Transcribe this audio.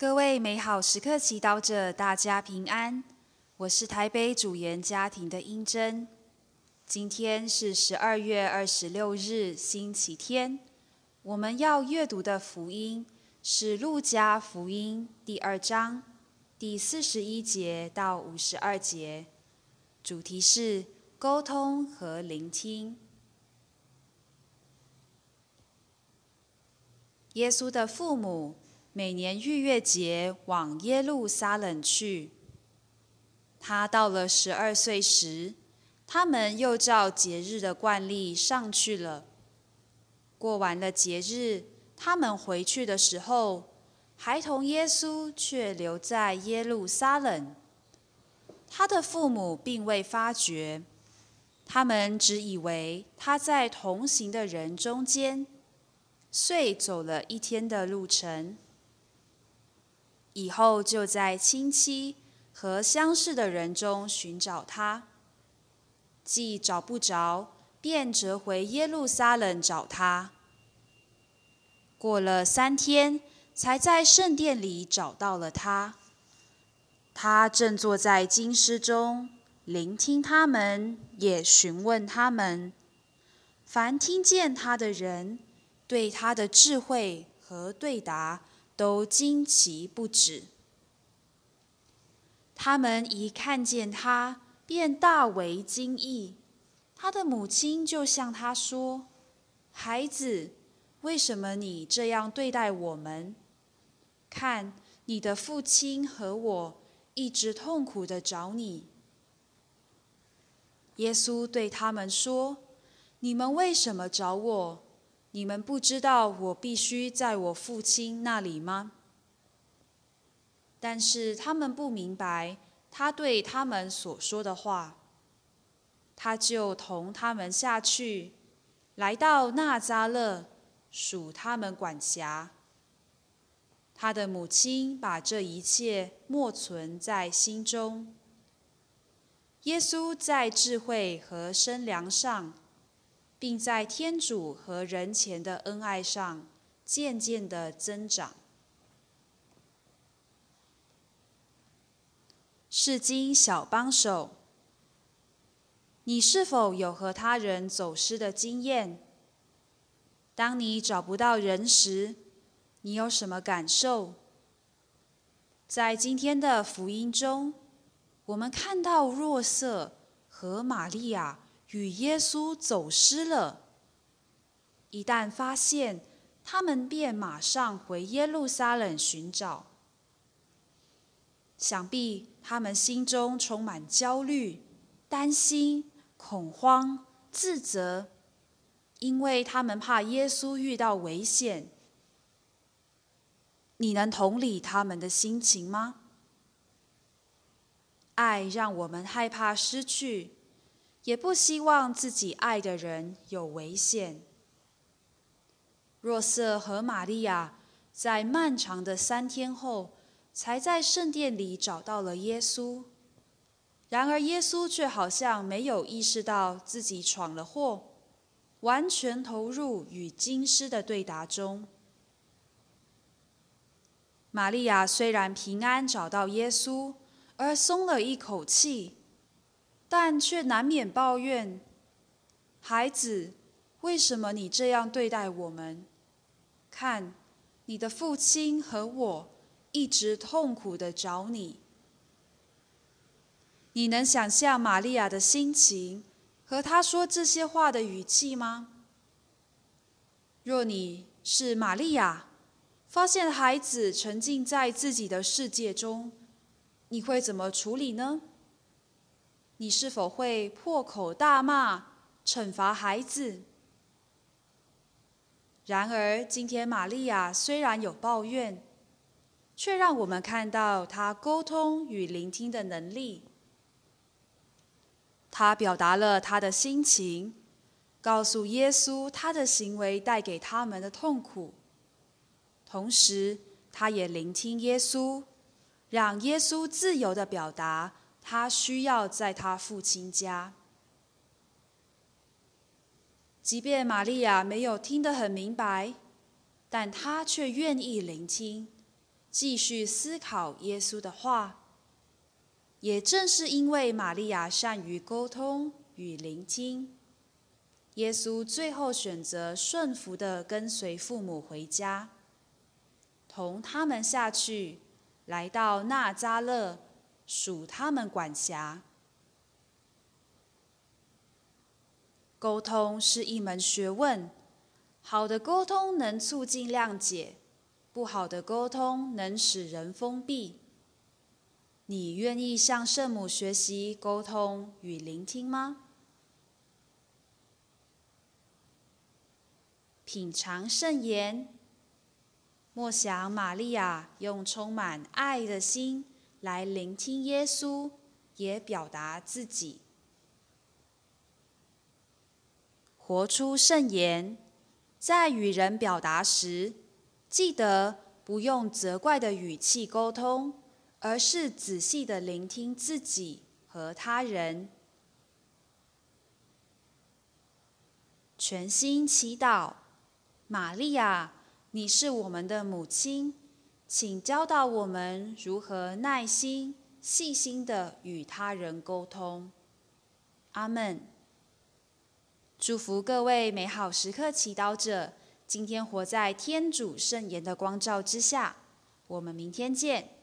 各位美好时刻祈祷者，大家平安。我是台北主研家庭的英珍。今天是十二月二十六日，星期天。我们要阅读的福音是《路加福音》第二章第四十一节到五十二节，主题是沟通和聆听。耶稣的父母。每年逾越节往耶路撒冷去。他到了十二岁时，他们又照节日的惯例上去了。过完了节日，他们回去的时候，孩童耶稣却留在耶路撒冷。他的父母并未发觉，他们只以为他在同行的人中间，遂走了一天的路程。以后就在亲戚和相识的人中寻找他，既找不着，便折回耶路撒冷找他。过了三天，才在圣殿里找到了他。他正坐在经师中，聆听他们，也询问他们。凡听见他的人，对他的智慧和对答，都惊奇不止。他们一看见他，便大为惊异。他的母亲就向他说：“孩子，为什么你这样对待我们？看，你的父亲和我一直痛苦地找你。”耶稣对他们说：“你们为什么找我？”你们不知道我必须在我父亲那里吗？但是他们不明白他对他们所说的话。他就同他们下去，来到那扎勒，属他们管辖。他的母亲把这一切默存在心中。耶稣在智慧和身量上，并在天主和人前的恩爱上渐渐的增长。释经小帮手，你是否有和他人走失的经验？当你找不到人时，你有什么感受？在今天的福音中，我们看到若瑟和玛利亚。与耶稣走失了。一旦发现，他们便马上回耶路撒冷寻找。想必他们心中充满焦虑、担心、恐慌、自责，因为他们怕耶稣遇到危险。你能同理他们的心情吗？爱让我们害怕失去。也不希望自己爱的人有危险。若瑟和玛利亚在漫长的三天后，才在圣殿里找到了耶稣。然而，耶稣却好像没有意识到自己闯了祸，完全投入与金师的对答中。玛利亚虽然平安找到耶稣，而松了一口气。但却难免抱怨：“孩子，为什么你这样对待我们？看，你的父亲和我一直痛苦地找你。”你能想象玛利亚的心情和她说这些话的语气吗？若你是玛利亚，发现孩子沉浸在自己的世界中，你会怎么处理呢？你是否会破口大骂、惩罚孩子？然而，今天玛利亚虽然有抱怨，却让我们看到她沟通与聆听的能力。她表达了她的心情，告诉耶稣她的行为带给他们的痛苦，同时，她也聆听耶稣，让耶稣自由地表达。他需要在他父亲家，即便玛利亚没有听得很明白，但她却愿意聆听，继续思考耶稣的话。也正是因为玛利亚善于沟通与聆听，耶稣最后选择顺服地跟随父母回家，同他们下去，来到纳扎勒，属他们管辖。沟通是一门学问，好的沟通能促进谅解，不好的沟通能使人封闭。你愿意向圣母学习沟通与聆听吗？品尝圣言，默想玛利亚用充满爱的心来聆听耶稣，也表达自己。活出圣言，在与人表达时，记得不用责怪的语气沟通，而是仔细的聆听自己和他人。全心祈祷，玛利亚，你是我们的母亲，请教导我们如何耐心、细心的与他人沟通。阿门。祝福各位美好时刻祈祷者，今天活在天主圣言的光照之下。我们明天见。